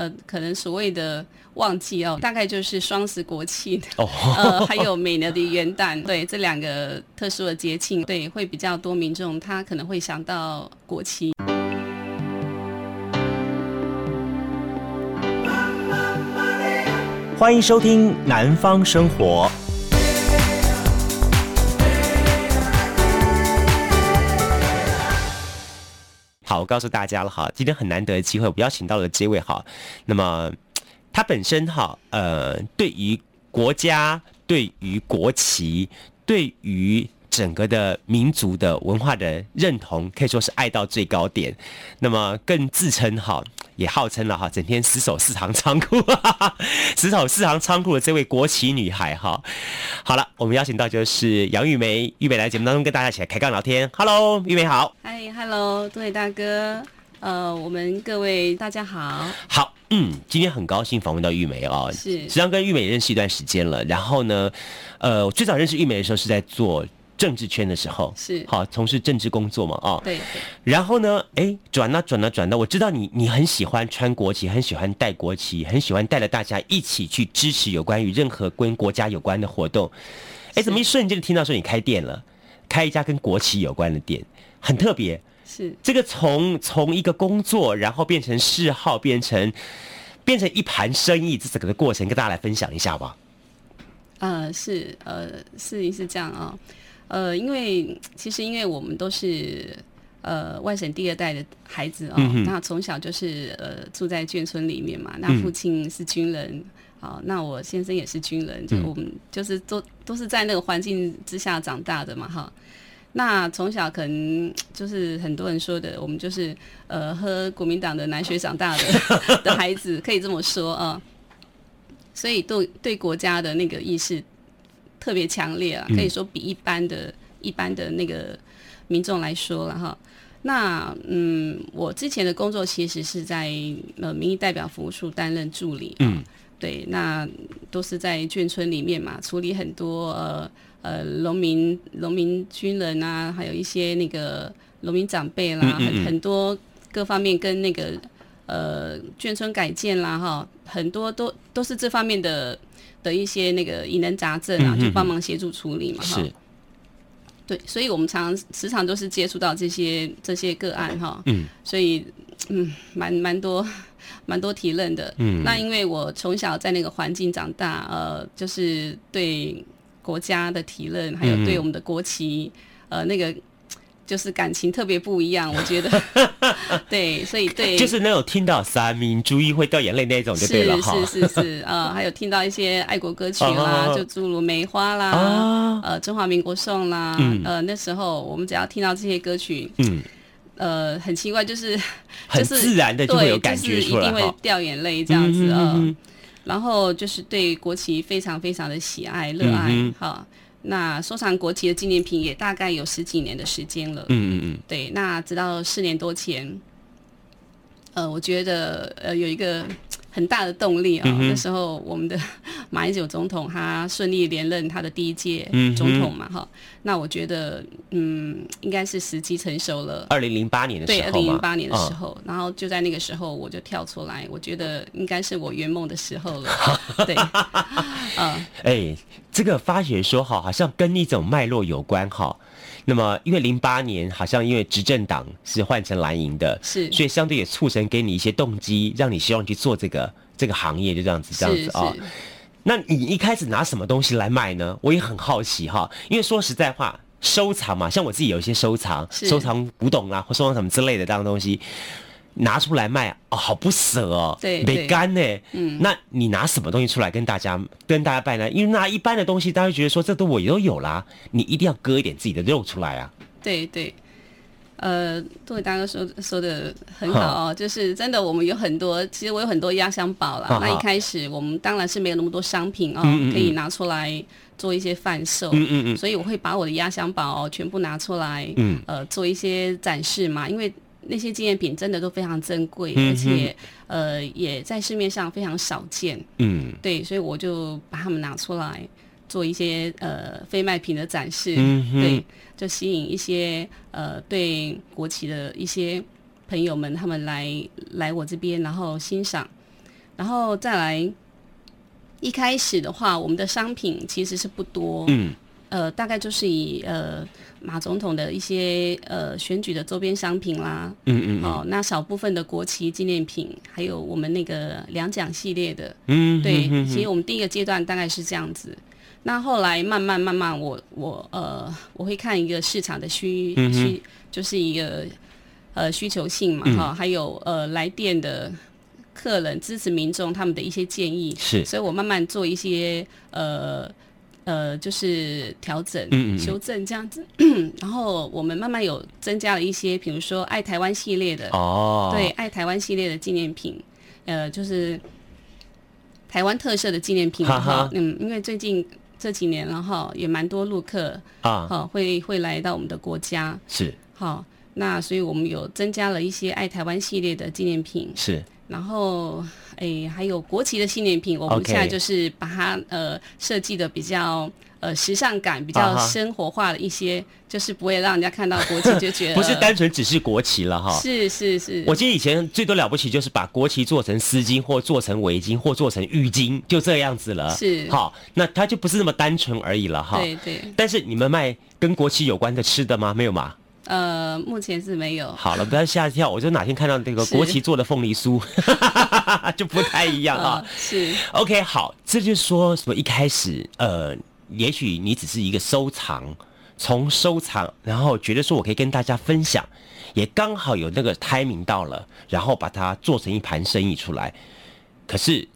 呃，可能所谓的旺季哦，大概就是双十国庆，呃，还有每年的元旦，对这两个特殊的节庆，对会比较多民众他可能会想到国旗。欢迎收听《南方生活》。好，我告诉大家了哈，今天很难得的机会，我邀请到了这位哈。那么他本身哈，呃，对于国家、对于国旗、对于整个的民族的文化的认同，可以说是爱到最高点。那么更自称哈。也号称了哈，整天死守四行仓库，死守四行仓库的这位国旗女孩哈。好了，我们邀请到就是杨玉梅，玉梅来节目当中跟大家一起来开杠聊天。Hello，玉梅好。嗨，Hello，杜伟大哥，呃，我们各位大家好。好，嗯，今天很高兴访问到玉梅哦。是，实际上跟玉梅认识一段时间了。然后呢，呃，我最早认识玉梅的时候是在做。政治圈的时候是好从事政治工作嘛？啊，对。然后呢，哎，转啊转啊转到，我知道你你很喜欢穿国旗，很喜欢带国旗，很喜欢带着大家一起去支持有关于任何跟国家有关的活动。哎，怎么一瞬间就听到说你开店了，开一家跟国旗有关的店，很特别。是这个从从一个工作，然后变成嗜好，变成变成一盘生意，这整个的过程跟大家来分享一下吧。呃，是呃，事情是这样啊。呃，因为其实因为我们都是呃外省第二代的孩子哦，嗯、那从小就是呃住在眷村里面嘛，那父亲是军人，好、那我先生也是军人，就我们就是都都是在那个环境之下长大的嘛，哈。那从小可能就是很多人说的，我们就是呃喝国民党的奶水长大的 的孩子，可以这么说啊、呃。所以对对国家的那个意识。特别强烈啊，可以说比一般的、嗯、一般的那个民众来说了哈。那嗯，我之前的工作其实是在呃民意代表服务处担任助理，嗯，对，那都是在眷村里面嘛，处理很多呃呃农民、农民军人啊，还有一些那个农民长辈啦，嗯嗯嗯很很多各方面跟那个呃眷村改建啦哈，很多都都是这方面的。的一些那个疑难杂症啊，就帮忙协助处理嘛，哈。是。对，所以我们常常时常都是接触到这些这些个案哈。嗯。所以，嗯，蛮蛮多蛮多提认的。嗯。那因为我从小在那个环境长大，呃，就是对国家的提认，还有对我们的国旗，呃，那个。就是感情特别不一样，我觉得，对，所以对，就是那种听到三民主义会掉眼泪那种就对了哈。是是是是，呃，还有听到一些爱国歌曲啦，就诸如梅花啦，呃，中华民国颂啦，呃，那时候我们只要听到这些歌曲，嗯，呃，很奇怪，就是很自然的就会有感觉出来，一定会掉眼泪这样子啊。然后就是对国旗非常非常的喜爱热爱哈。那收藏国旗的纪念品也大概有十几年的时间了。嗯嗯嗯。对，那直到四年多前，呃，我觉得呃有一个很大的动力啊、哦。嗯、那时候我们的 马英九总统他顺利连任他的第一届总统嘛，哈、嗯。那我觉得嗯应该是时机成熟了。二零零八年的时候。对，二零零八年的时候，哦、然后就在那个时候我就跳出来，我觉得应该是我圆梦的时候了。对。嗯。哎。这个发觉说哈，好像跟一种脉络有关哈。那么，因为零八年好像因为执政党是换成蓝营的，是，所以相对也促成给你一些动机，让你希望去做这个这个行业，就这样子，这样子啊、哦。那你一开始拿什么东西来卖呢？我也很好奇哈。因为说实在话，收藏嘛，像我自己有一些收藏，收藏古董啊，或收藏什么之类的这样的东西。拿出来卖哦，好不舍哦，对，没干呢。嗯，那你拿什么东西出来跟大家跟大家拜呢？因为拿一般的东西，大家觉得说这都我都有啦，你一定要割一点自己的肉出来啊。对对，呃，杜伟大哥说说的很好哦，就是真的，我们有很多，其实我有很多压箱宝啦。那一开始我们当然是没有那么多商品哦，可以拿出来做一些贩售。嗯嗯嗯。所以我会把我的压箱宝全部拿出来，嗯，呃，做一些展示嘛，因为。那些纪念品真的都非常珍贵，嗯、而且呃也在市面上非常少见。嗯，对，所以我就把它们拿出来做一些呃非卖品的展示。嗯，对，就吸引一些呃对国企的一些朋友们，他们来来我这边，然后欣赏。然后再来，一开始的话，我们的商品其实是不多，嗯，呃，大概就是以呃马总统的一些呃选举的周边商品啦，嗯嗯，哦，那少部分的国旗纪念品，还有我们那个两奖系列的，嗯，对，嗯、其实我们第一个阶段大概是这样子。那后来慢慢慢慢我，我我呃，我会看一个市场的需需，嗯、就是一个呃需求性嘛，哈、嗯，还有呃来电的客人支持民众他们的一些建议，是，所以我慢慢做一些呃呃，就是调整、嗯嗯修正这样子，然后我们慢慢有增加了一些，比如说爱台湾系列的哦，对，爱台湾系列的纪念品，呃，就是台湾特色的纪念品哈，哈，嗯，因为最近。这几年了哈，也蛮多陆客啊，好会会来到我们的国家。是。好，那所以我们有增加了一些爱台湾系列的纪念品是，然后诶还有国旗的纪念品，我们现在就是把它呃设计的比较。呃，时尚感比较生活化的一些，uh -huh. 就是不会让人家看到国旗就觉得 不是单纯只是国旗了哈。是是是，我记得以前最多了不起就是把国旗做成丝巾，或做成围巾，或做成浴巾，就这样子了。是，好，那它就不是那么单纯而已了哈。对对。但是你们卖跟国旗有关的吃的吗？没有吗？呃，目前是没有。好了，不要吓一跳，我就哪天看到那个国旗做的凤梨酥，就不太一样啊。呃、是。OK，好，这就是说什么？一开始呃。也许你只是一个收藏，从收藏，然后觉得说我可以跟大家分享，也刚好有那个 timing 到了，然后把它做成一盘生意出来。可是，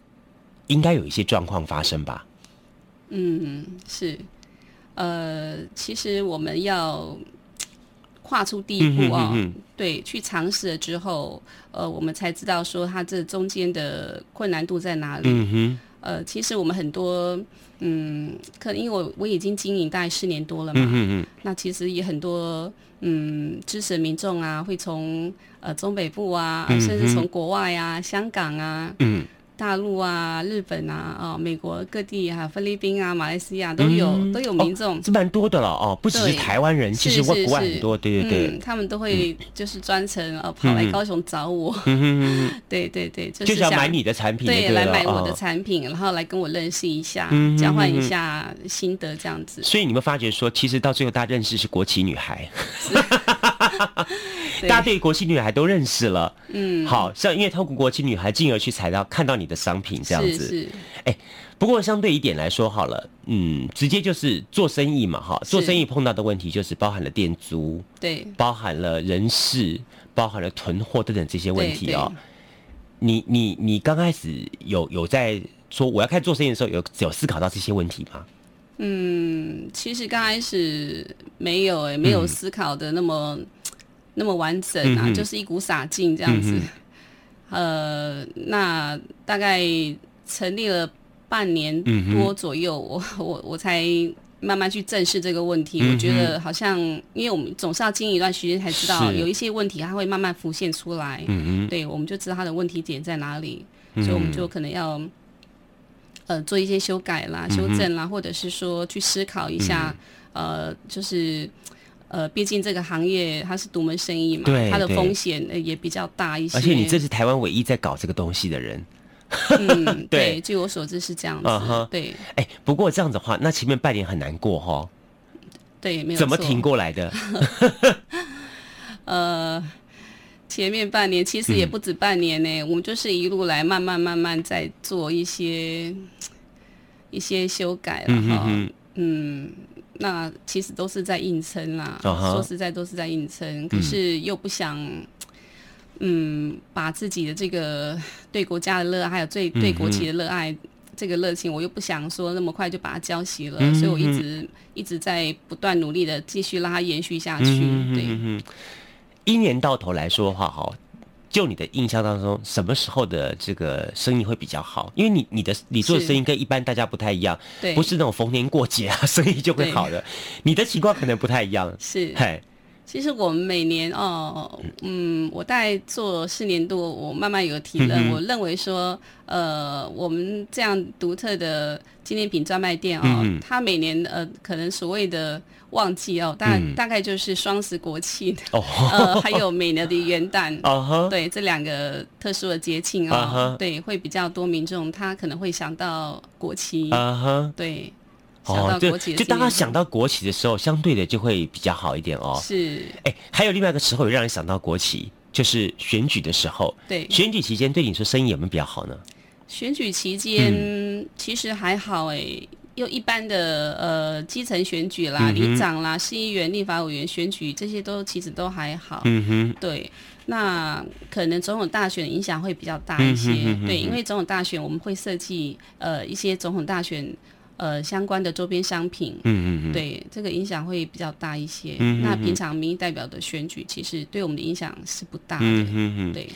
应该有一些状况发生吧？嗯，是。呃，其实我们要跨出第一步啊、哦嗯，对，去尝试了之后，呃，我们才知道说它这中间的困难度在哪里。嗯哼。呃，其实我们很多。嗯，可能因为我我已经经营大概四年多了嘛，嗯嗯，那其实也很多嗯支持民众啊，会从呃中北部啊，嗯、甚至从国外啊，香港啊，嗯。大陆啊，日本啊，哦，美国各地啊，菲律宾啊，马来西亚都有、嗯、都有民众，这、哦、蛮多的了哦，不只是台湾人，其实外国外很多，对对对、嗯，他们都会就是专程呃跑来高雄找我，嗯、对对对，就是想买你的产品对，对，来买我的产品、哦，然后来跟我认识一下，嗯、交换一下心得这样子。所以你们发觉说，其实到最后大家认识是国旗女孩。大家对国旗女孩都认识了，嗯，好像因为透过国旗女孩，进而去采到看到你的商品这样子，是，哎、欸，不过相对一点来说好了，嗯，直接就是做生意嘛，哈，做生意碰到的问题就是包含了店租，对，包含了人事，包含了囤货等等这些问题哦。你你你刚开始有有在说我要开始做生意的时候，有有思考到这些问题吗？嗯，其实刚开始没有、欸，哎，没有思考的那么。嗯那么完整啊，嗯、就是一股傻劲这样子、嗯。呃，那大概成立了半年多左右，嗯、我我我才慢慢去正视这个问题、嗯。我觉得好像，因为我们总是要经营一段时间才知道有一些问题，它会慢慢浮现出来。嗯对，我们就知道它的问题点在哪里，嗯、所以我们就可能要呃做一些修改啦、嗯、修正啦，或者是说去思考一下，嗯、呃，就是。呃，毕竟这个行业它是独门生意嘛，对，它的风险也比较大一些。而且你这是台湾唯一在搞这个东西的人。嗯，对，对，据我所知是这样子。Uh -huh. 对。哎、欸，不过这样子的话，那前面半年很难过哈。对，没有。怎么挺过来的？呃，前面半年其实也不止半年呢、嗯，我们就是一路来慢慢慢慢在做一些一些修改了哈。嗯。嗯那其实都是在硬撑啦，uh -huh. 说实在都是在硬撑，可是又不想，嗯，把自己的这个对国家的热爱，还有对对国旗的热爱、嗯、这个热情，我又不想说那么快就把它浇熄了、嗯，所以我一直一直在不断努力的继续让它延续下去。嗯、对，嗯，一年到头来说的话，哈。就你的印象当中，什么时候的这个生意会比较好？因为你你的你做的生意跟一般大家不太一样，对，不是那种逢年过节啊，生意就会好的。你的情况可能不太一样，是，嘿，其实我们每年哦，嗯，我大概做四年多，我慢慢有体认。嗯、我认为说，呃，我们这样独特的纪念品专卖店哦，嗯、它每年呃，可能所谓的旺季哦，大、嗯、大概就是双十国庆，哦、呃，还有每年的元旦，哦、对这两个特殊的节庆哦，哦对，会比较多民众他可能会想到国旗，哦、对。哦，就就当他想到国旗的时候，相对的就会比较好一点哦。是，哎，还有另外一个时候，也让人想到国旗，就是选举的时候。对，选举期间对你说生意有没有比较好呢？选举期间、嗯、其实还好哎，又一般的呃基层选举啦、里、嗯、长啦、市议员、立法委员选举这些都其实都还好。嗯哼，对，那可能总统大选影响会比较大一些。嗯、哼哼哼对，因为总统大选我们会设计呃一些总统大选。呃，相关的周边商品，嗯嗯嗯，对，这个影响会比较大一些。嗯，那平常民意代表的选举，其实对我们的影响是不大的。嗯嗯嗯，对。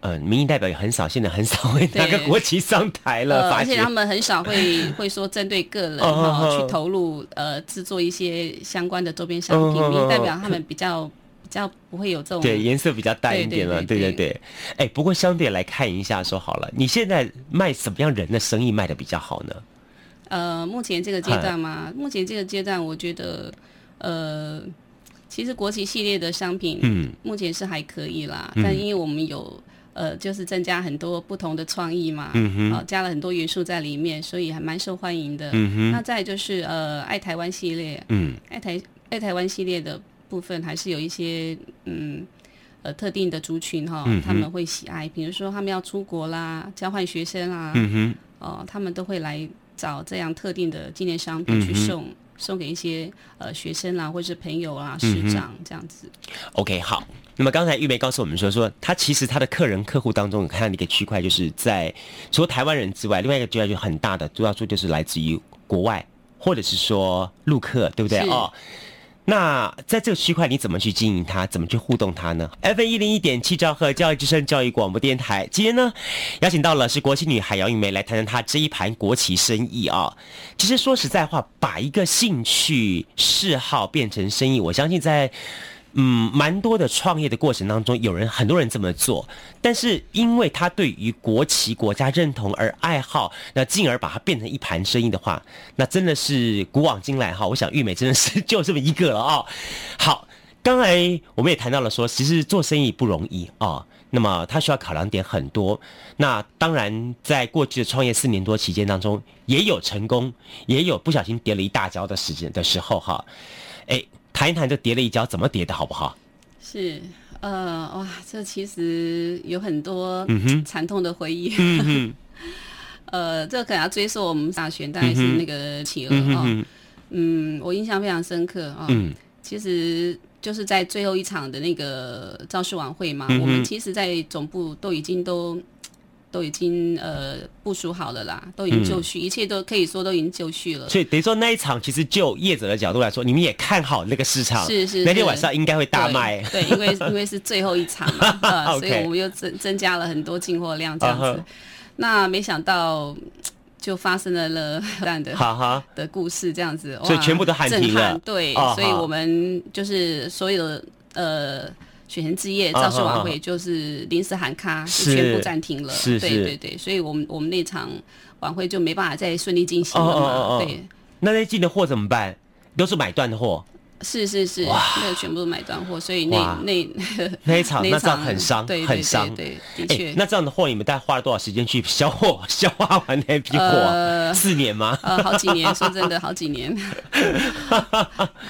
呃，民意代表也很少，现在很少会拿个国旗上台了，而且他们很少会会说针对个人哈去投入呃制作一些相关的周边商品。民意代表他们比较比较不会有这种，对，颜色比较淡一点了，对对对。哎，不过相对来看一下，说好了，你现在卖什么样人的生意卖的比较好呢？呃，目前这个阶段嘛，目前这个阶段，我觉得，呃，其实国旗系列的商品，嗯，目前是还可以啦。嗯、但因为我们有，呃，就是增加很多不同的创意嘛，嗯加了很多元素在里面，所以还蛮受欢迎的。嗯哼。那再就是，呃，爱台湾系列，嗯，爱台爱台湾系列的部分，还是有一些，嗯，呃，特定的族群哈，嗯、他们会喜爱，比如说他们要出国啦，交换学生啦，嗯哼，哦、呃，他们都会来。找这样特定的纪念商品去送，嗯、送给一些呃学生啊，或者是朋友啊、师长这样子。OK，好。那么刚才玉梅告诉我们说，说他其实他的客人客户当中，有看到一个区块，就是在除了台湾人之外，另外一个区块就很大的，主要说就是来自于国外，或者是说陆客，对不对？是哦。那在这个区块，你怎么去经营它？怎么去互动它呢？FM 一零一点七兆赫教育之声教育广播电台，今天呢，邀请到了是国旗女孩姚玉梅来谈谈她这一盘国旗生意啊。其实说实在话，把一个兴趣嗜好变成生意，我相信在。嗯，蛮多的创业的过程当中，有人很多人这么做，但是因为他对于国旗国家认同而爱好，那进而把它变成一盘生意的话，那真的是古往今来哈，我想玉美真的是就这么一个了啊、哦。好，刚才我们也谈到了说，其实做生意不容易啊、那么他需要考量点很多。那当然，在过去的创业四年多期间当中，也有成功，也有不小心跌了一大跤的时间的时候哈，哎。谈一谈这跌了一跤怎么跌的好不好？是，呃，哇，这其实有很多惨痛的回忆。嗯哼 呃，这可能要追溯我们大学，大概是那个企鹅啊。嗯，嗯，我印象非常深刻啊。嗯，其实就是在最后一场的那个造势晚会嘛，嗯、我们其实，在总部都已经都。都已经呃部署好了啦，都已经就绪，嗯、一切都可以说都已经就绪了。所以等于说那一场，其实就业者的角度来说，你们也看好那个市场，是是，是，那天晚上应该会大卖。对，对，因为因为是最后一场嘛，呃、所以我们又增增加了很多进货量这样子。Uh huh. 那没想到就发生了了这样的哈哈的故事这样子，所以全部都喊停了。对，uh. 所以我们就是所有的呃。选前之夜造势晚会就是临时喊卡，就全部暂停了。是，是，对对对，所以我们我们那场晚会就没办法再顺利进行了嘛。哦哦哦对，那那进的货怎么办？都是买断的货。是是是，哇那个全部都买断货，所以那那 那一场那这样很伤，对很伤，对，的确、欸。那这样的货，你们大概花了多少时间去消货、消化完那批货？呃、四年吗？呃，好几年，说真的，好几年，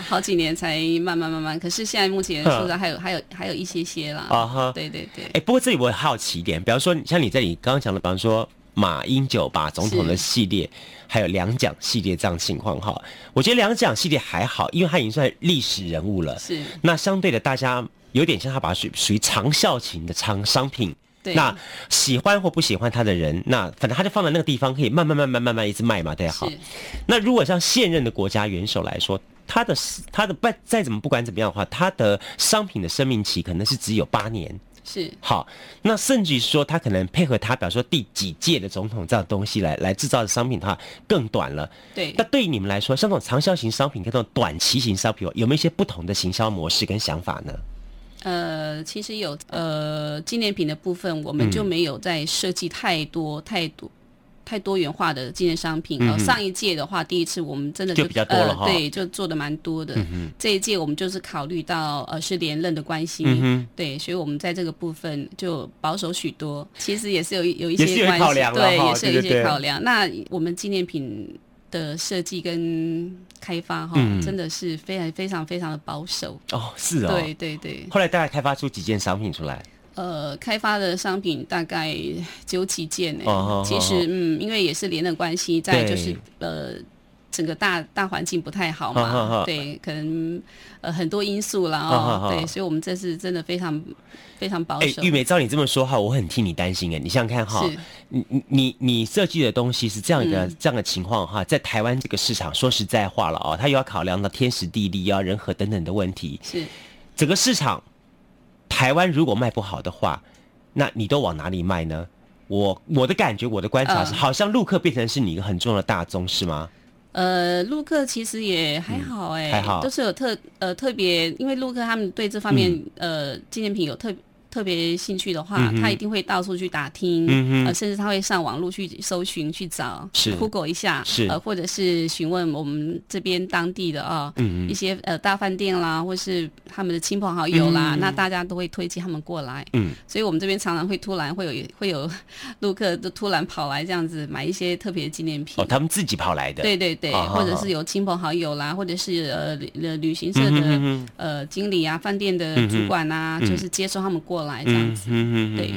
好几年才慢慢慢慢。可是现在目前说实在还有还有还有一些些啦。啊哈，对对对。哎、欸，不过这里我好奇一点，比方说像你在你刚刚讲的，比方说。马英九把总统的系列，还有两蒋系列这样情况哈，我觉得两蒋系列还好，因为他已经算历史人物了。是，那相对的，大家有点像他把它属属于长效型的长商品。对，那喜欢或不喜欢他的人，那反正他就放在那个地方，可以慢慢慢慢慢慢一直卖嘛，对好。是那如果像现任的国家元首来说，他的他的不再怎么不管怎么样的话，他的商品的生命期可能是只有八年。是好，那甚至于说他可能配合他，比如说第几届的总统这样东西来来制造的商品的话，更短了。对，那对于你们来说，像这种长销型商品跟这种短期型商品，有没有一些不同的行销模式跟想法呢？呃，其实有呃纪念品的部分，我们就没有在设计太多太多。太多元化的纪念商品，然后上一届的话，第一次我们真的就，就比较多了哈、呃，对，就做的蛮多的。嗯、这一届我们就是考虑到呃是连任的关系、嗯，对，所以我们在这个部分就保守许多。其实也是有有一些关系，对，也是有一些考量。那我们纪念品的设计跟开发哈、嗯，真的是非常非常非常的保守。哦，是哦，对对对。后来大概开发出几件商品出来。呃，开发的商品大概只有几件呢、欸。哦。其实，嗯，因为也是连的关系，在就是呃，整个大大环境不太好嘛，哦、对，可能呃很多因素啦哦，哦，对，所以我们这次真的非常非常保守。玉梅，照你这么说哈，我很替你担心哎。你想想看哈，你你你你设计的东西是这样一个、嗯、这样的情况哈，在台湾这个市场，说实在话了哦，它又要考量到天时地利啊、人和等等的问题，是。整个市场。台湾如果卖不好的话，那你都往哪里卖呢？我我的感觉，我的观察是，好像陆客变成是你一个很重要的大宗，是吗？呃，陆客其实也还好、欸，哎、嗯，还好，都是有特呃特别，因为陆客他们对这方面、嗯、呃纪念品有特别。特别兴趣的话、嗯，他一定会到处去打听，嗯、呃，甚至他会上网络去搜寻去找，是。Google 一下，是。呃，或者是询问我们这边当地的啊、嗯，一些呃大饭店啦，或是他们的亲朋好友啦，嗯、那大家都会推荐他们过来，嗯，所以我们这边常常会突然会有 会有陆客都突然跑来这样子买一些特别纪念品，哦，他们自己跑来的，对对对，哦、或者是有亲朋好友啦，或者是呃旅旅行社的、嗯、呃经理啊，饭店的主管啊、嗯，就是接受他们过来。来这样子，嗯嗯对。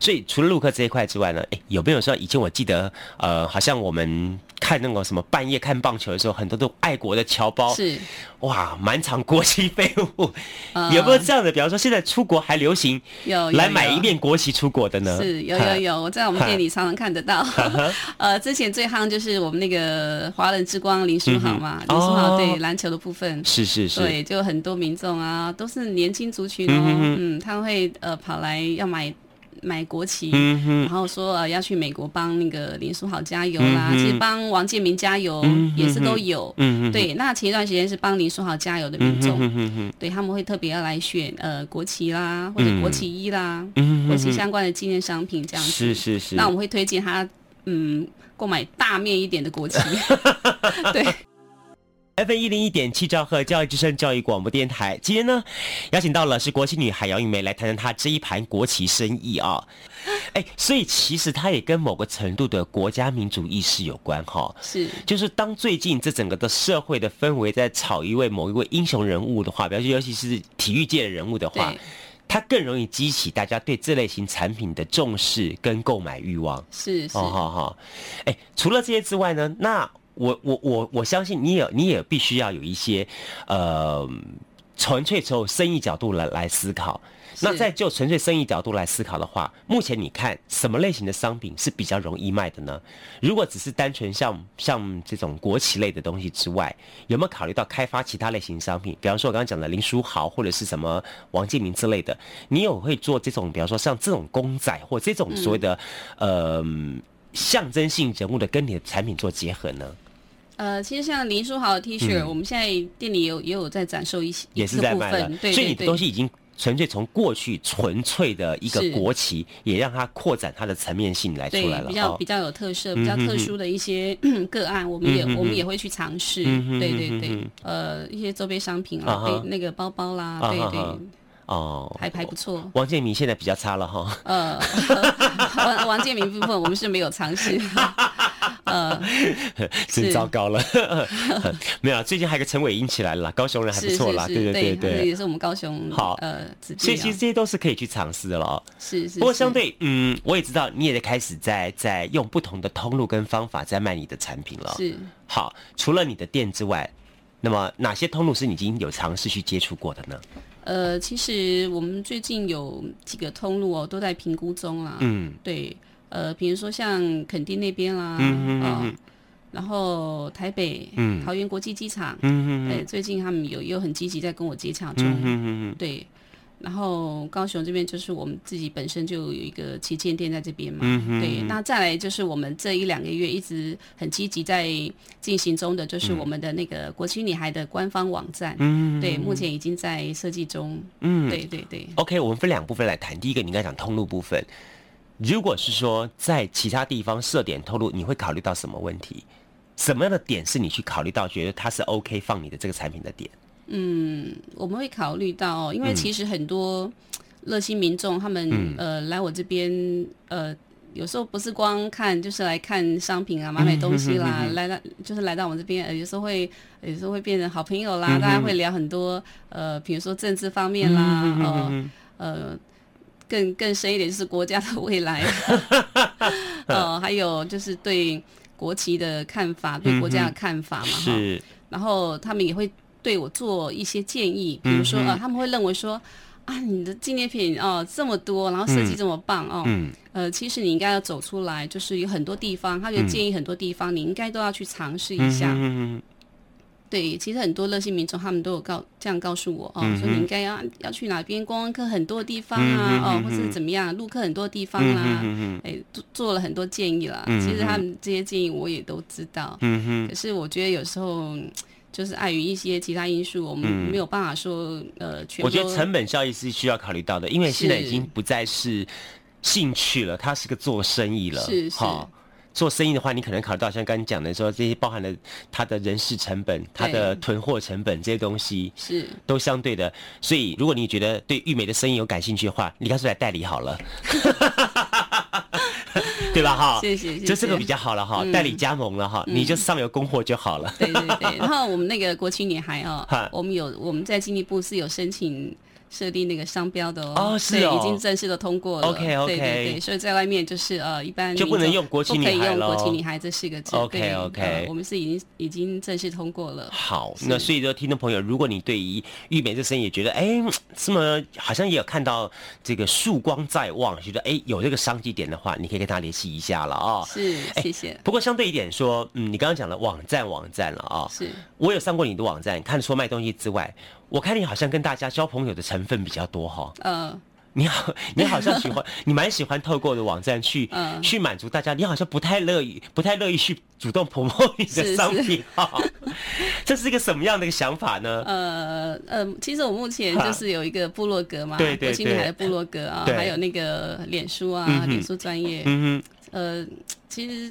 所以除了陆客这一块之外呢，哎、欸，有没有说以前我记得，呃，好像我们看那个什么半夜看棒球的时候，很多都爱国的侨胞，是。哇，满场国旗飞舞、呃，有没有这样的？比方说现在出国还流行有来买一面国旗出国的呢？是有有有，我在我们店里常常看得到。呃，之前最夯就是我们那个华人之光林书豪嘛，嗯、林书豪对篮球的部分。是是是，对，就很多民众啊，都是年轻族群哦，嗯，嗯他们会呃跑来要买。买国旗，嗯、然后说、呃、要去美国帮那个林书豪加油啦，嗯、其实帮王建民加油也是都有。嗯、对，那前一段时间是帮林书豪加油的民众，嗯、对他们会特别要来选呃国旗啦，或者国旗衣啦，嗯、国旗相关的纪念商品这样子。是是是。那我们会推荐他嗯购买大面一点的国旗。对。FM 一零一点七兆赫教育之声教育广播电台，今天呢，邀请到了是国旗女孩姚玉梅来谈谈她这一盘国旗生意啊。哎，所以其实它也跟某个程度的国家民族意识有关哈。是，就是当最近这整个的社会的氛围在炒一位某一位英雄人物的话，比如说尤其是体育界的人物的话，它更容易激起大家对这类型产品的重视跟购买欲望。是是，好好好。哎，除了这些之外呢，那。我我我我相信你也你也必须要有一些，呃，纯粹从生意角度来来思考。那在就纯粹生意角度来思考的话，目前你看什么类型的商品是比较容易卖的呢？如果只是单纯像像这种国企类的东西之外，有没有考虑到开发其他类型商品？比方说我刚刚讲的林书豪或者是什么王健林之类的，你有会做这种，比方说像这种公仔或这种所谓的、嗯、呃象征性人物的跟你的产品做结合呢？呃，其实像林书豪的 T 恤、嗯，我们现在店里有也有在展售一些，也是在卖的。对，所以你的东西已经纯粹从过去纯粹的一个国旗，也让它扩展它的层面性来出来了。比较比较有特色、比较特殊的一些、嗯、个案，我们也、嗯、我们也会去尝试、嗯。对对对，呃，一些周边商品啊，对、啊、那个包包啦，啊、对对。啊哦，还还不错。王建民现在比较差了哈。呃，王王建民部分我们是没有尝试。呃 真糟糕了。没有，最近还有个陈伟英起来了，高雄人还不错啦。对对对对，也是我们高雄好呃，所以其实这些都是可以去尝试的了。是是。不过相对，嗯，我也知道你也在开始在在用不同的通路跟方法在卖你的产品了。是。好，除了你的店之外，那么哪些通路是你已经有尝试去接触过的呢？呃，其实我们最近有几个通路哦，都在评估中啦。嗯，对，呃，比如说像垦丁那边啦，嗯嗯、哦、然后台北，嗯，桃园国际机场，嗯嗯，对，最近他们有又很积极在跟我接洽中，嗯嗯嗯，对。然后高雄这边就是我们自己本身就有一个旗舰店在这边嘛，嗯哼对。那再来就是我们这一两个月一直很积极在进行中的，就是我们的那个国旗女孩的官方网站，嗯，对，目前已经在设计中，嗯，对对对。OK，我们分两部分来谈。第一个，你刚才讲通路部分，如果是说在其他地方设点透露，你会考虑到什么问题？什么样的点是你去考虑到觉得它是 OK 放你的这个产品的点？嗯，我们会考虑到，因为其实很多热心民众他们、嗯、呃来我这边呃有时候不是光看，就是来看商品啊，买买东西啦，嗯、来到就是来到我们这边，呃有时候会有时候会变成好朋友啦，嗯、大家会聊很多呃，比如说政治方面啦，嗯、呃呃更更深一点就是国家的未来，呃还有就是对国旗的看法，对国家的看法嘛，哈、然后他们也会。对我做一些建议，比如说呃，他们会认为说啊，你的纪念品哦这么多，然后设计这么棒哦，嗯，呃，其实你应该要走出来，就是有很多地方，他就建议很多地方，你应该都要去尝试一下。嗯嗯。对，其实很多热心民众他们都有告这样告诉我哦，说你应该要要去哪边观光客很多地方啊，哦，或是怎么样，陆客很多地方啦，哎，做做了很多建议啦。其实他们这些建议我也都知道，嗯哼。可是我觉得有时候。就是碍于一些其他因素，我们没有办法说、嗯、呃，全。我觉得成本效益是需要考虑到的，因为现在已经不再是兴趣了，它是个做生意了。是是、哦。做生意的话，你可能考虑到像刚才讲的说，这些包含了它的人事成本、它的囤货成本这些东西是都相对的。所以，如果你觉得对玉美的生意有感兴趣的话，你干脆来代理好了。对吧？哈，谢谢，谢谢，就这个比较好了哈，代理加盟了哈，你就上游供货就好了。对对对，然后我们那个国青女孩哦，我们有我们在经济部是有申请。设定那个商标的哦，哦是哦，已经正式的通过了。OK OK，对对对，所以在外面就是呃，一般就不能用国旗女孩了。不可以用国旗女孩这四个字。OK OK，、呃、我们是已经已经正式通过了。好，那所以说听众朋友，如果你对于玉美这生意也觉得哎，这么好像也有看到这个曙光在望，觉得哎有这个商机点的话，你可以跟他联系一下了啊、哦。是，谢谢。不过相对一点说，嗯，你刚刚讲了网站网站了啊、哦。是，我有上过你的网站，看除了卖东西之外。我看你好像跟大家交朋友的成分比较多哈，嗯，你好，你好像喜欢，你蛮喜欢透过的网站去，嗯，去满足大家，你好像不太乐意，不太乐意去主动 promote 你的商品哈，这是一个什么样的一个想法呢？呃呃，其实我目前就是有一个部落格嘛，对对对，国旗女孩的部落格啊，还有那个脸书啊，脸书专业，嗯哼，呃，其实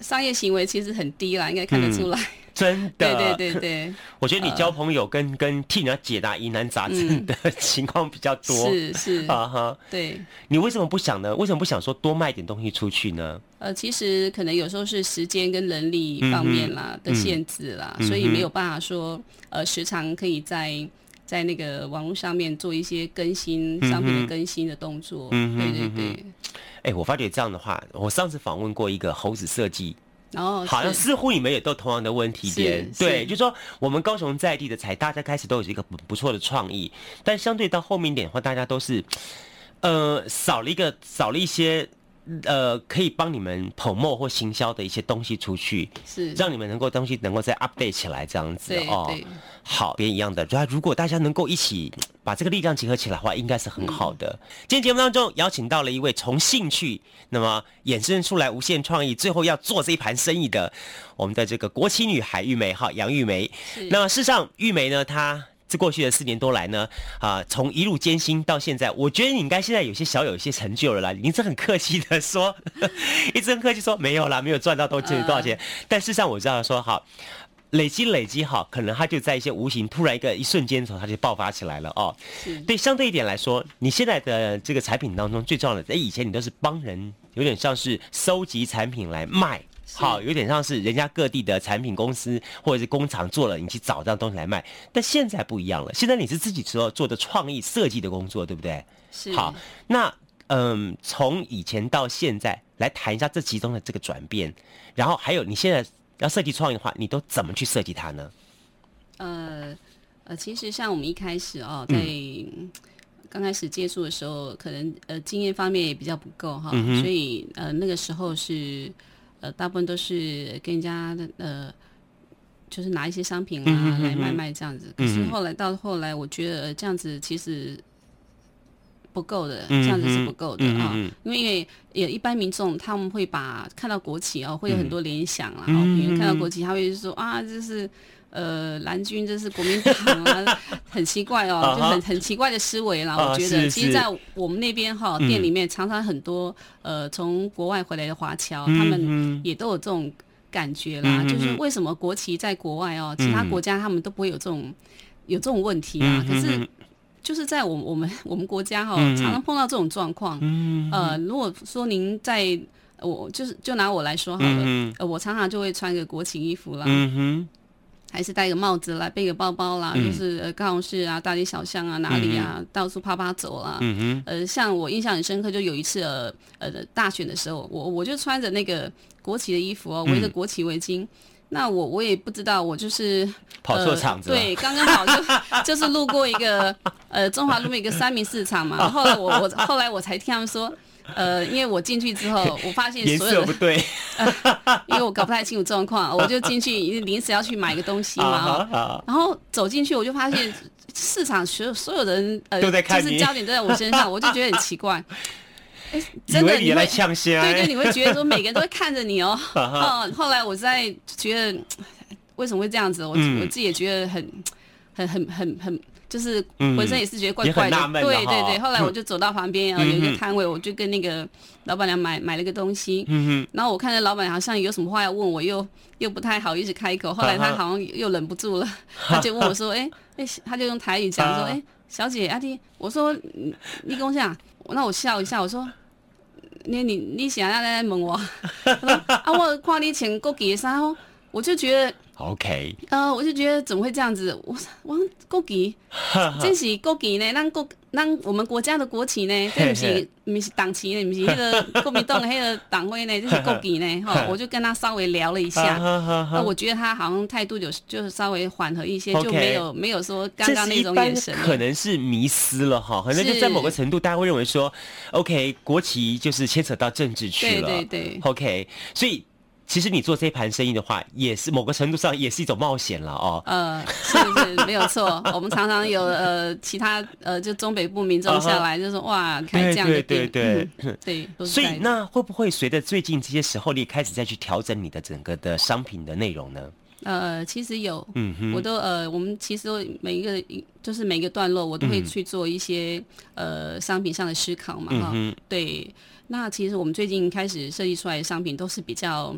商业行为其实很低啦，应该看得出来。真的，对对对对，我觉得你交朋友跟、呃、跟替人家解答疑难杂症的情况比较多，是是 啊哈，对。你为什么不想呢？为什么不想说多卖点东西出去呢？呃，其实可能有时候是时间跟人力方面啦、嗯、的限制啦、嗯，所以没有办法说呃时常可以在在那个网络上面做一些更新、嗯、商品的更新的动作。嗯对对对。哎、欸，我发觉这样的话，我上次访问过一个猴子设计。哦，好像似乎你们也都同样的问题点，对，就是说我们高雄在地的才，大家开始都有一个不不错的创意，但相对到后面一点的话，大家都是，呃，少了一个，少了一些。呃，可以帮你们 promote 或行销的一些东西出去，是让你们能够东西能够再 update 起来这样子哦。好，别一样的，就如果大家能够一起把这个力量结合起来的话，应该是很好的。嗯、今天节目当中邀请到了一位从兴趣那么衍生出来无限创意，最后要做这一盘生意的我们的这个国旗女孩玉梅哈杨玉梅。那么事实上玉梅呢，她。这过去的四年多来呢，啊，从一路艰辛到现在，我觉得你应该现在有些小有一些成就了啦。你一直很客气的说，一直很客气说没有啦，没有赚到多钱多少钱。但事实上我知道说，好，累积累积好，可能他就在一些无形突然一个一瞬间的时候，他就爆发起来了哦。对，相对一点来说，你现在的这个产品当中最重要的，哎，以前你都是帮人，有点像是收集产品来卖。好，有点像是人家各地的产品公司或者是工厂做了，你去找这样东西来卖。但现在不一样了，现在你是自己做做的创意设计的工作，对不对？是。好，那嗯，从以前到现在来谈一下这其中的这个转变，然后还有你现在要设计创意的话，你都怎么去设计它呢？呃呃，其实像我们一开始哦，在刚开始接触的时候，可能呃经验方面也比较不够哈、嗯，所以呃那个时候是。呃，大部分都是跟人家的呃，就是拿一些商品啊来卖卖这样子。可是后来到后来，我觉得这样子其实不够的，这样子是不够的啊。因为因为也一般民众他们会把看到国旗哦，会有很多联想啦。嗯、比如看到国旗，他会说啊，这是呃蓝军，这是国民党啊，很奇怪哦，就很很奇怪的思维啦。我觉得，其实，在我们那边哈店里面，常常很多呃从国外回来的华侨，他们也都有这种感觉啦。就是为什么国旗在国外哦，其他国家他们都不会有这种有这种问题啊？可是。就是在我我们我们国家哈，常常碰到这种状况。嗯，呃，如果说您在，我就是就拿我来说好了，嗯、呃，我常常就会穿个国旗衣服啦，嗯哼，还是戴个帽子来背个包包啦，嗯、就是呃高雄市啊，大街小巷啊，哪里啊，嗯、到处啪啪走啦。嗯哼，呃，像我印象很深刻，就有一次呃呃大选的时候，我我就穿着那个国旗的衣服哦，围着国旗围巾。嗯那我我也不知道，我就是跑错场子，对，刚刚好就 就是路过一个呃中华路面一个三明市场嘛。后来我我后来我才听他们说，呃，因为我进去之后，我发现所有的颜色不对，呃，因为我搞不太清楚状况，我就进去临时要去买个东西嘛，然后走进去我就发现市场所有所有人呃都在看，就是焦点都在我身上，我就觉得很奇怪。哎，真的你会呛声，对对，你会觉得说每个人都会看着你哦。嗯，后来我在觉得为什么会这样子，我我自己也觉得很很很很很，就是浑身也是觉得怪怪的。对对对，后来我就走到旁边，然后有一个摊位，我就跟那个老板娘买买了个东西。嗯，然后我看着老板娘好像有什么话要问我，又又不太好意思开口。后来他好像又忍不住了，他就问我说：“ 哎哎，他就用台语讲说：‘哎，小姐阿弟，我说你跟我讲。’”那我笑一下，我说：“你你你想要来问我？啊，我看你穿国旗的衫哦，我就觉得。” OK，呃，我就觉得怎么会这样子？我我国旗，这是国旗呢？咱国咱我们国家的国旗呢？这不是不是党旗呢？不是那个 国民党的那个党徽呢？这是国旗呢？哈，我就跟他稍微聊了一下，那我觉得他好像态度就就是稍微缓和一些，就没有没有说刚刚那种眼神。可能是迷失了哈，可能就在某个程度，大家会认为说，OK，国旗就是牵扯到政治去了，对对对，OK，所以。其实你做这盘生意的话，也是某个程度上也是一种冒险了哦。呃，是是没有错。我们常常有呃其他呃就中北部民众下来就说、uh huh. 哇开这样的店，对对对对。所以那会不会随着最近这些时候，你开始再去调整你的整个的商品的内容呢？呃，其实有，我都呃，我们其实每一个就是每一个段落，我都会去做一些、嗯、呃商品上的思考嘛哈。嗯、对，那其实我们最近开始设计出来的商品都是比较。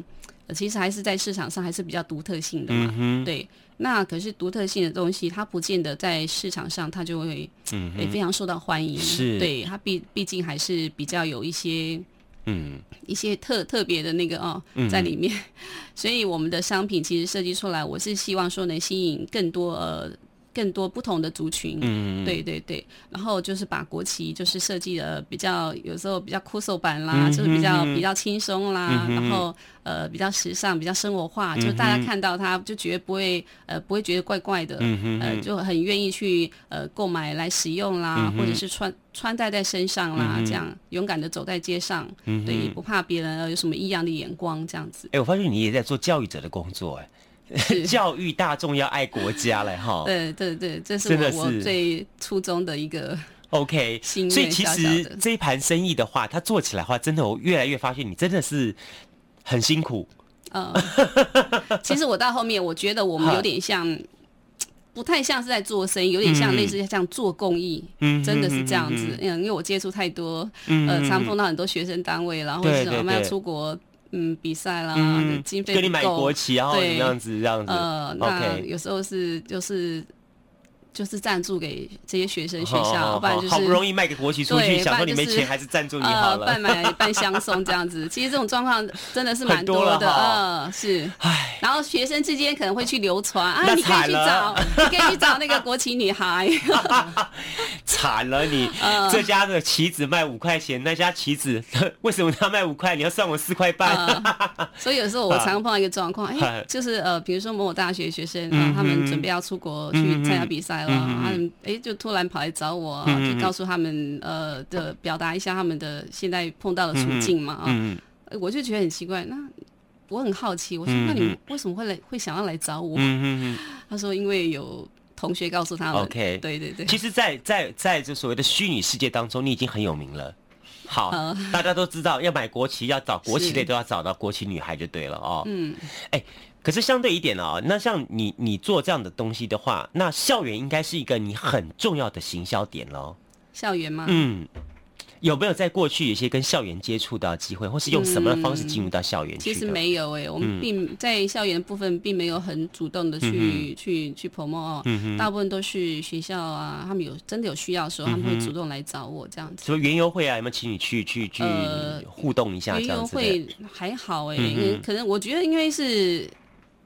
其实还是在市场上还是比较独特性的嘛，嗯、对。那可是独特性的东西，它不见得在市场上它就会，嗯也，非常受到欢迎。是，对，它毕毕竟还是比较有一些，嗯，一些特特别的那个哦，在里面。嗯、所以我们的商品其实设计出来，我是希望说能吸引更多呃。更多不同的族群，嗯，对对对，然后就是把国旗就是设计的比较，有时候比较酷手版啦，嗯、就是比较比较轻松啦，嗯、然后呃比较时尚，比较生活化，嗯、就大家看到它就觉得不会呃不会觉得怪怪的，嗯、呃就很愿意去呃购买来使用啦，嗯、或者是穿穿戴在身上啦，嗯、这样勇敢的走在街上，嗯、对，不怕别人有什么异样的眼光这样子。哎，我发现你也在做教育者的工作，哎。教育大众要爱国家嘞，哈！对对对，这是我我最初衷的一个 OK。所以其实这一盘生意的话，它做起来的话，真的我越来越发现你真的是很辛苦。嗯，其实我到后面，我觉得我们有点像，不太像是在做生意，有点像类似像做公益。嗯，真的是这样子。嗯，因为我接触太多，呃，常碰到很多学生单位，然后或者我们要出国。嗯，比赛啦，嗯、经费给你买国旗，然后怎么样子，这样子。呃，那有时候是就是。就是赞助给这些学生学校，不然就是好不容易卖给国旗出去，想说你没钱还是赞助你好了，半买半相送这样子。其实这种状况真的是蛮多的，嗯，是。唉，然后学生之间可能会去流传啊，你可以去找，你可以去找那个国旗女孩。惨了你，这家的旗子卖五块钱，那家旗子 为什么他卖五块？你要算我四块半。所以有时候我常常碰到一个状况，哎，就是呃，比如说某某大学学生，他们准备要出国去参加比赛。嗯、他们哎，就突然跑来找我，嗯、就告诉他们呃的表达一下他们的现在碰到的处境嘛啊，嗯嗯、我就觉得很奇怪。那我很好奇，我说、嗯、那你为什么会来会想要来找我？嗯嗯嗯、他说因为有同学告诉他们。OK，对对对。其实在，在在在这所谓的虚拟世界当中，你已经很有名了。好，呃、大家都知道要买国旗，要找国旗类都要找到国旗女孩就对了哦。嗯，哎、欸，可是相对一点哦，那像你你做这样的东西的话，那校园应该是一个你很重要的行销点喽。校园吗？嗯。有没有在过去有些跟校园接触到机会，或是用什么方式进入到校园、嗯？其实没有诶、欸，我们并在校园部分并没有很主动的去、嗯、去去 promote，、嗯、大部分都是学校啊，他们有真的有需要的时候，他们会主动来找我这样子。什么园游会啊？有没有请你去去去互动一下？园游会还好诶、欸，因为可能我觉得因为是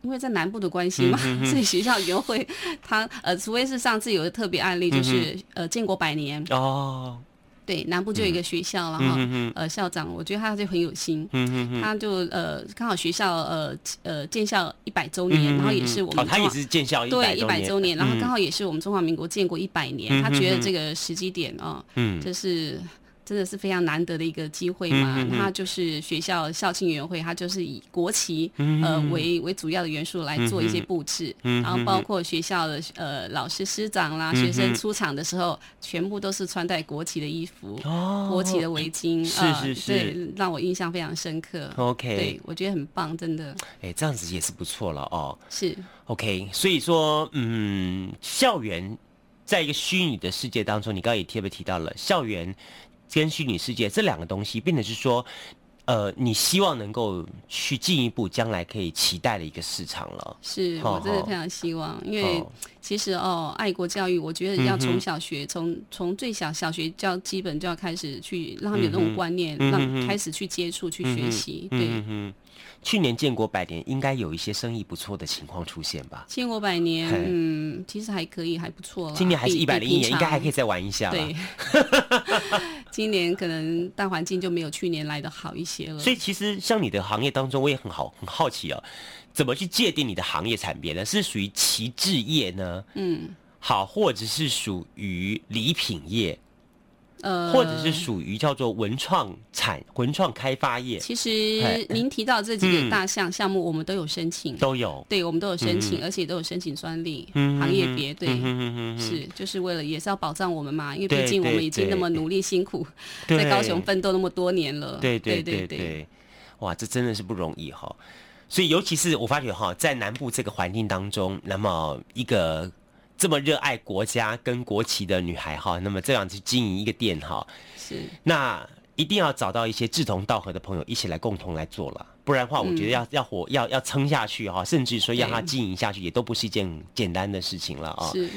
因为在南部的关系嘛，嗯、所以学校园游会他呃，除非是上次有个特别案例，就是、嗯、呃建国百年哦。对，南部就有一个学校了哈，嗯、呃，校长我觉得他就很有心，嗯、他就呃刚好学校呃呃建校一百周年，嗯、然后也是我们、哦、他也是建校对一百周年，然后刚好也是我们中华民国建国一百年，嗯、他觉得这个时机点啊，嗯，就是。真的是非常难得的一个机会嘛？嗯、哼哼那就是学校校庆委员会，它就是以国旗、呃为为主要的元素来做一些布置，嗯、然后包括学校的呃老师师长啦、嗯、学生出场的时候，全部都是穿戴国旗的衣服，哦、国旗的围巾，是是是，对，让我印象非常深刻。OK，对我觉得很棒，真的。哎，这样子也是不错了哦。是 OK，所以说，嗯，校园在一个虚拟的世界当中，你刚刚也特别提到了校园。跟虚拟世界这两个东西，变得是说，呃，你希望能够去进一步，将来可以期待的一个市场了。是，我真的非常希望，因为其实哦，爱国教育，我觉得要从小学，从从最小小学教基本就要开始去让他们有那种观念，让开始去接触、去学习。对。去年建国百年，应该有一些生意不错的情况出现吧？建国百年，嗯，其实还可以，还不错。今年还是一百零一年，应该还可以再玩一下。对，今年可能大环境就没有去年来的好一些了。所以，其实像你的行业当中，我也很好很好奇哦，怎么去界定你的行业产别呢？是属于旗帜业呢？嗯，好，或者是属于礼品业？呃，或者是属于叫做文创产、文创开发业。其实您提到这几个大项项目，我们都有申请，都有。对，我们都有申请，而且都有申请专利，行业别。对，是就是为了也是要保障我们嘛，因为毕竟我们已经那么努力辛苦，在高雄奋斗那么多年了。对对对对，哇，这真的是不容易哈。所以，尤其是我发觉哈，在南部这个环境当中，那么一个。这么热爱国家跟国旗的女孩哈，那么这样去经营一个店哈，是那一定要找到一些志同道合的朋友一起来共同来做了，不然的话，我觉得要、嗯、要活要要撑下去哈，甚至说让它经营下去也都不是一件简单的事情了啊。是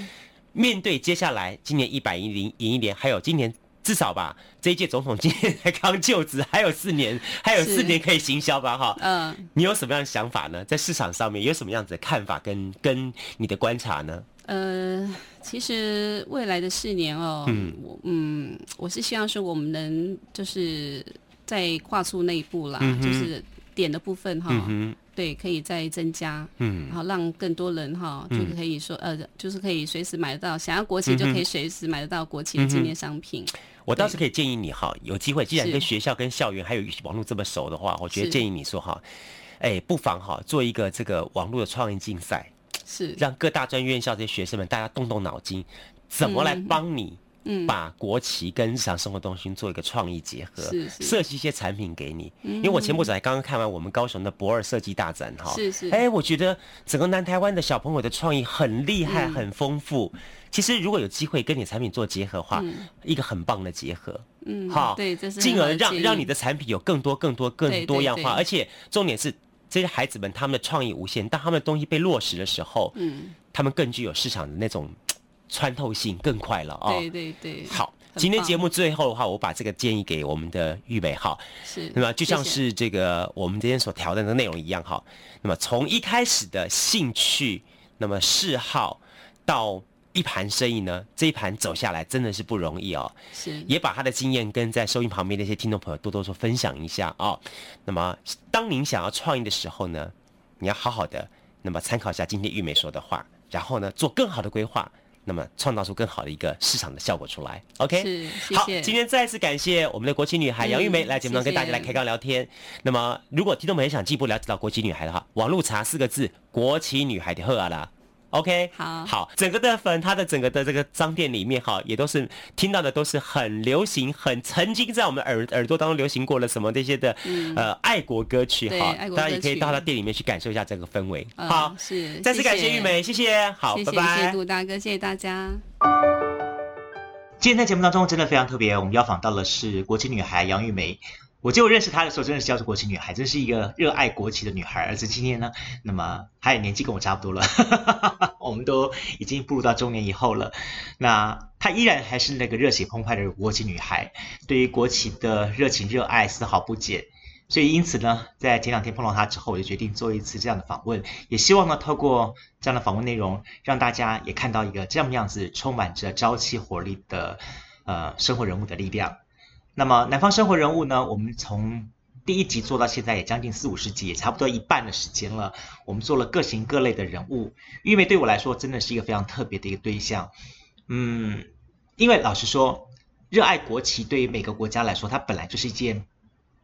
面对接下来今年一百一零一年，还有今年至少吧，这一届总统今年才刚就职，还有四年，还有四年可以行销吧哈。嗯，你有什么样的想法呢？在市场上面有什么样子的看法跟跟你的观察呢？呃，其实未来的四年哦，嗯，我嗯，我是希望说我们能就是再跨出那一步啦，嗯、就是点的部分哈，嗯、对，可以再增加，嗯，然后让更多人哈，就可以说、嗯、呃，就是可以随时买得到，想要国旗就可以随时买得到国旗的纪念商品。嗯、我倒是可以建议你哈，有机会既然跟学校跟校园还有网络这么熟的话，我觉得建议你说哈，哎，不妨哈做一个这个网络的创意竞赛。是。让各大专院校这些学生们，大家动动脑筋，怎么来帮你把国旗跟日常生活中心做一个创意结合，设计一些产品给你。因为我前不久才刚刚看完我们高雄的博二设计大展哈，是是，哎，我觉得整个南台湾的小朋友的创意很厉害，很丰富。其实如果有机会跟你产品做结合的话，一个很棒的结合，嗯，好，对，这是进而让让你的产品有更多更多更多样化，而且重点是。这些孩子们，他们的创意无限，当他们的东西被落实的时候，嗯，他们更具有市场的那种穿透性，更快了啊！对对对。好，今天节目最后的话，我把这个建议给我们的玉美哈，是，那么就像是这个我们今天所调的那个内容一样哈，那么从一开始的兴趣，那么嗜好到。一盘生意呢，这一盘走下来真的是不容易哦。是，也把他的经验跟在收音旁边的一些听众朋友多多说分享一下哦。那么，当您想要创业的时候呢，你要好好的，那么参考一下今天玉梅说的话，然后呢，做更好的规划，那么创造出更好的一个市场的效果出来。OK，是，谢谢。好，今天再次感谢我们的国旗女孩杨玉梅来节目中跟大家来开杠聊天。嗯、那么，如果听众朋友想进一步了解到国旗女孩的话，网络查四个字“国旗女孩”的赫啊啦。OK，好，好，整个的粉，它的整个的这个商店里面哈，也都是听到的都是很流行，很曾经在我们耳耳朵当中流行过了什么这些的、嗯、呃爱国歌曲哈，大家也可以到他店里面去感受一下这个氛围。嗯、好，是，再次感谢玉梅，谢谢，好，谢谢拜拜，谢谢杜大哥，谢谢大家。今天在节目当中真的非常特别，我们邀访到的是国际女孩杨玉梅。我就认识她的时候，真的是叫做国旗女孩，真是一个热爱国旗的女孩。而且今天呢，那么她也年纪跟我差不多了，我们都已经步入到中年以后了。那她依然还是那个热血澎湃的国旗女孩，对于国旗的热情热爱丝毫不减。所以因此呢，在前两天碰到她之后，我就决定做一次这样的访问，也希望呢，透过这样的访问内容，让大家也看到一个这样样子充满着朝气活力的呃生活人物的力量。那么南方生活人物呢，我们从第一集做到现在也将近四五十集，也差不多一半的时间了。我们做了各型各类的人物，玉梅对我来说真的是一个非常特别的一个对象。嗯，因为老实说，热爱国旗对于每个国家来说，它本来就是一件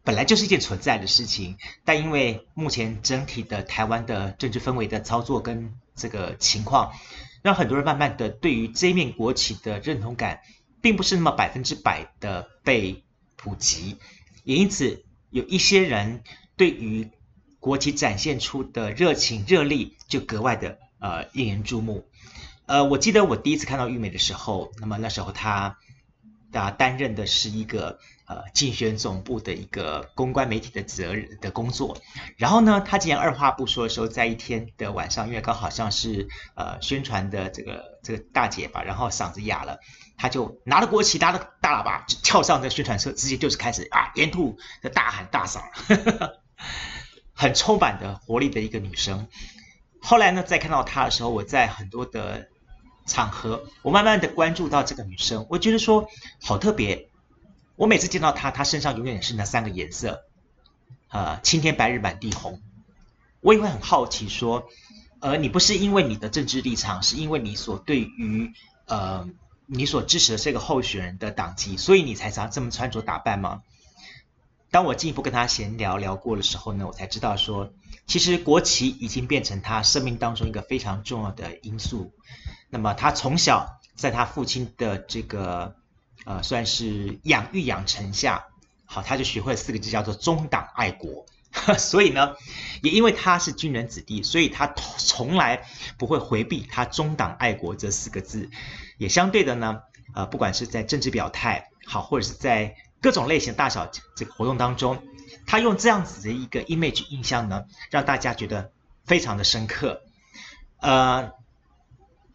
本来就是一件存在的事情。但因为目前整体的台湾的政治氛围的操作跟这个情况，让很多人慢慢的对于这一面国旗的认同感。并不是那么百分之百的被普及，也因此有一些人对于国旗展现出的热情热力就格外的呃引人注目。呃，我记得我第一次看到玉美的时候，那么那时候她啊担任的是一个呃竞选总部的一个公关媒体的责任的工作，然后呢，她竟然二话不说的时候，在一天的晚上，因为刚好像是呃宣传的这个这个大姐吧，然后嗓子哑了。他就拿着国旗，拿着大喇叭，就跳上这宣传车，直接就是开始啊，沿途的大喊大嗓，很充满的活力的一个女生。后来呢，再看到她的时候，我在很多的场合，我慢慢的关注到这个女生，我觉得说好特别。我每次见到她，她身上永远是那三个颜色，呃，青天白日满地红。我也会很好奇说，呃，你不是因为你的政治立场，是因为你所对于呃。你所支持的这个候选人的党籍，所以你才想这么穿着打扮吗？当我进一步跟他闲聊聊过的时候呢，我才知道说，其实国旗已经变成他生命当中一个非常重要的因素。那么他从小在他父亲的这个呃算是养育养成下，好，他就学会了四个字叫做忠党爱国。所以呢，也因为他是军人子弟，所以他从来不会回避他中党爱国这四个字。也相对的呢，呃，不管是在政治表态好，或者是在各种类型大小这个活动当中，他用这样子的一个 image 印象呢，让大家觉得非常的深刻。呃，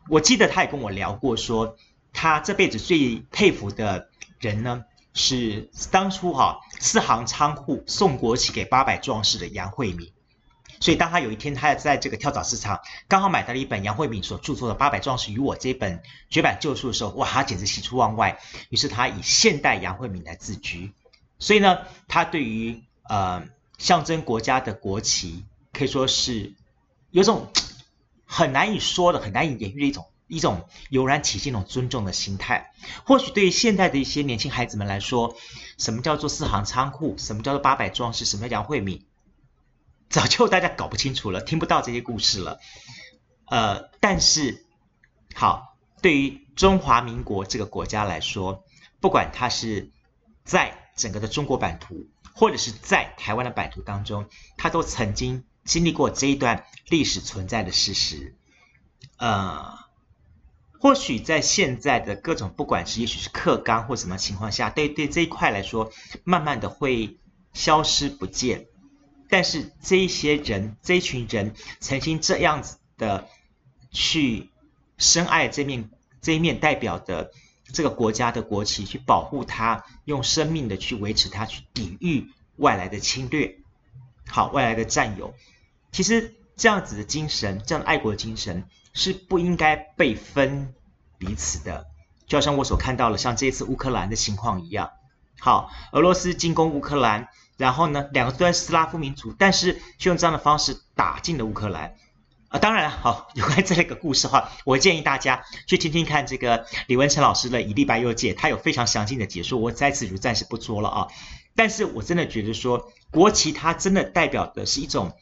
我记得他也跟我聊过，说他这辈子最佩服的人呢。是当初哈四行仓库送国旗给八百壮士的杨惠敏，所以当他有一天他在这个跳蚤市场刚好买到了一本杨惠敏所著作的《八百壮士与我》这本绝版旧书的时候，哇，他简直喜出望外。于是他以现代杨惠敏来自居，所以呢，他对于呃象征国家的国旗可以说是有种很难以说的、很难以言喻的一种。一种油然起现一种尊重的心态，或许对于现代的一些年轻孩子们来说，什么叫做四行仓库，什么叫做八百壮士，什么叫杨惠敏，早就大家搞不清楚了，听不到这些故事了。呃，但是好，对于中华民国这个国家来说，不管它是在整个的中国版图，或者是在台湾的版图当中，它都曾经经历过这一段历史存在的事实，呃。或许在现在的各种，不管是也许是课纲或什么情况下，对对这一块来说，慢慢的会消失不见。但是这一些人，这一群人，曾经这样子的去深爱这面这一面代表的这个国家的国旗，去保护它，用生命的去维持它，去抵御外来的侵略，好，外来的占有。其实这样子的精神，这样爱国精神。是不应该被分彼此的，就好像我所看到的，像这一次乌克兰的情况一样。好，俄罗斯进攻乌克兰，然后呢，两个虽然斯拉夫民族，但是却用这样的方式打进了乌克兰。啊，当然，好，有关这个故事的话，我建议大家去听听看这个李文成老师的《以利百忧解》，他有非常详尽的解说，我在此就暂时不说了啊。但是我真的觉得说，国旗它真的代表的是一种。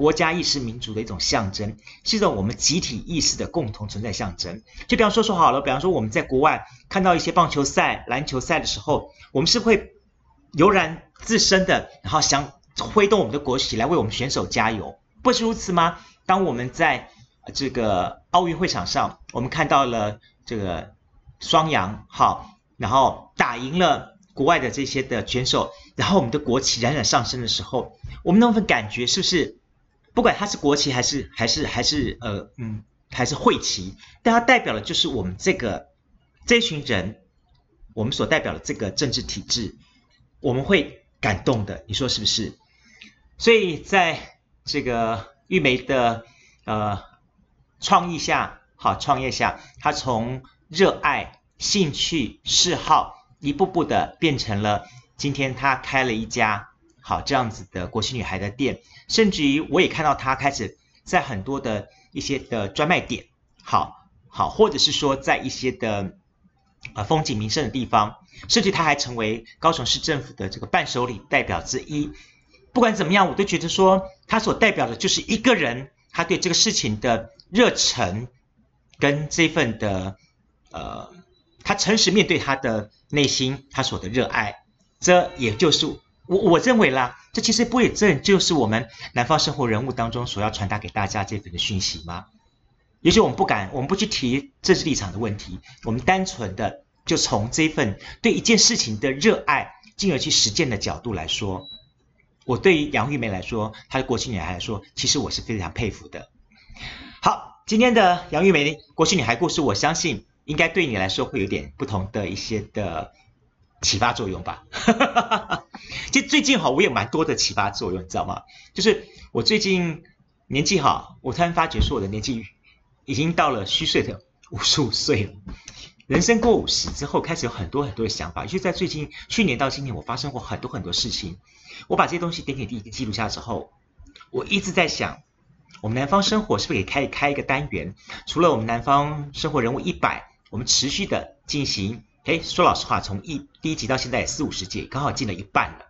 国家意识、民族的一种象征，是一种我们集体意识的共同存在象征。就比方说说好了，比方说我们在国外看到一些棒球赛、篮球赛的时候，我们是会油然自身的，然后想挥动我们的国旗来为我们选手加油，不是如此吗？当我们在这个奥运会场上，我们看到了这个双阳，好，然后打赢了国外的这些的选手，然后我们的国旗冉冉上升的时候，我们那份感觉是不是，不管它是国旗还是还是还是呃嗯还是会旗，但它代表的就是我们这个这群人，我们所代表的这个政治体制，我们会感动的，你说是不是？所以在这个。玉梅的呃创意下，好创业下，她从热爱、兴趣、嗜好，一步步的变成了今天她开了一家好这样子的国旗女孩的店，甚至于我也看到她开始在很多的一些的专卖店，好好或者是说在一些的呃风景名胜的地方，甚至她还成为高雄市政府的这个伴手礼代表之一。不管怎么样，我都觉得说，他所代表的就是一个人，他对这个事情的热忱，跟这份的，呃，他诚实面对他的内心，他所的热爱，这也就是我我认为啦，这其实不也正就是我们南方生活人物当中所要传达给大家这份的讯息吗？也许我们不敢，我们不去提政治立场的问题，我们单纯的就从这份对一件事情的热爱，进而去实践的角度来说。我对于杨玉梅来说，她的国旗女孩来说，其实我是非常佩服的。好，今天的杨玉梅国旗女孩故事，我相信应该对你来说会有点不同的一些的启发作用吧。其实最近哈，我有蛮多的启发作用，你知道吗？就是我最近年纪哈，我突然发觉说我的年纪已经到了虚岁的 五十五岁了。人生过五十之后，开始有很多很多的想法。就在最近，去年到今年，我发生过很多很多事情。我把这些东西点点滴滴记录下之后，我一直在想，我们南方生活是不是可以开开一个单元？除了我们南方生活人物一百，我们持续的进行。诶，说老实话，从一第一集到现在四五十集，刚好进了一半了。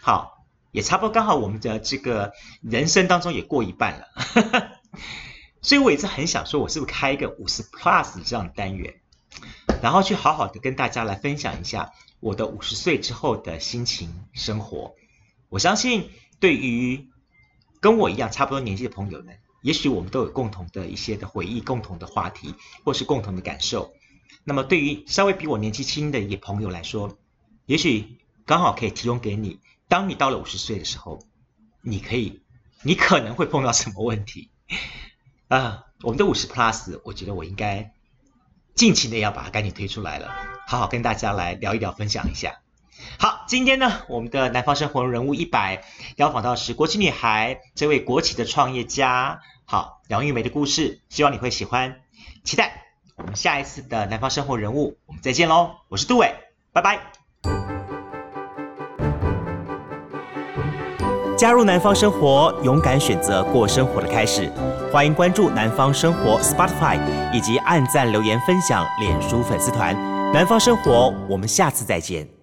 好，也差不多刚好我们的这个人生当中也过一半了。所以我一直很想说，我是不是开一个五十 plus 这样的单元？然后去好好的跟大家来分享一下我的五十岁之后的心情生活。我相信，对于跟我一样差不多年纪的朋友们，也许我们都有共同的一些的回忆、共同的话题，或是共同的感受。那么，对于稍微比我年纪轻的一些朋友来说，也许刚好可以提供给你，当你到了五十岁的时候，你可以，你可能会碰到什么问题？啊，我们的五十 plus，我觉得我应该。尽情的要把它赶紧推出来了，好好跟大家来聊一聊，分享一下。好，今天呢，我们的南方生活人物一百邀访到是国企女孩这位国企的创业家，好，杨玉梅的故事，希望你会喜欢，期待我们下一次的南方生活人物，我们再见喽，我是杜伟，拜拜。加入南方生活，勇敢选择过生活的开始。欢迎关注南方生活 Spotify，以及按赞留言分享脸书粉丝团。南方生活，我们下次再见。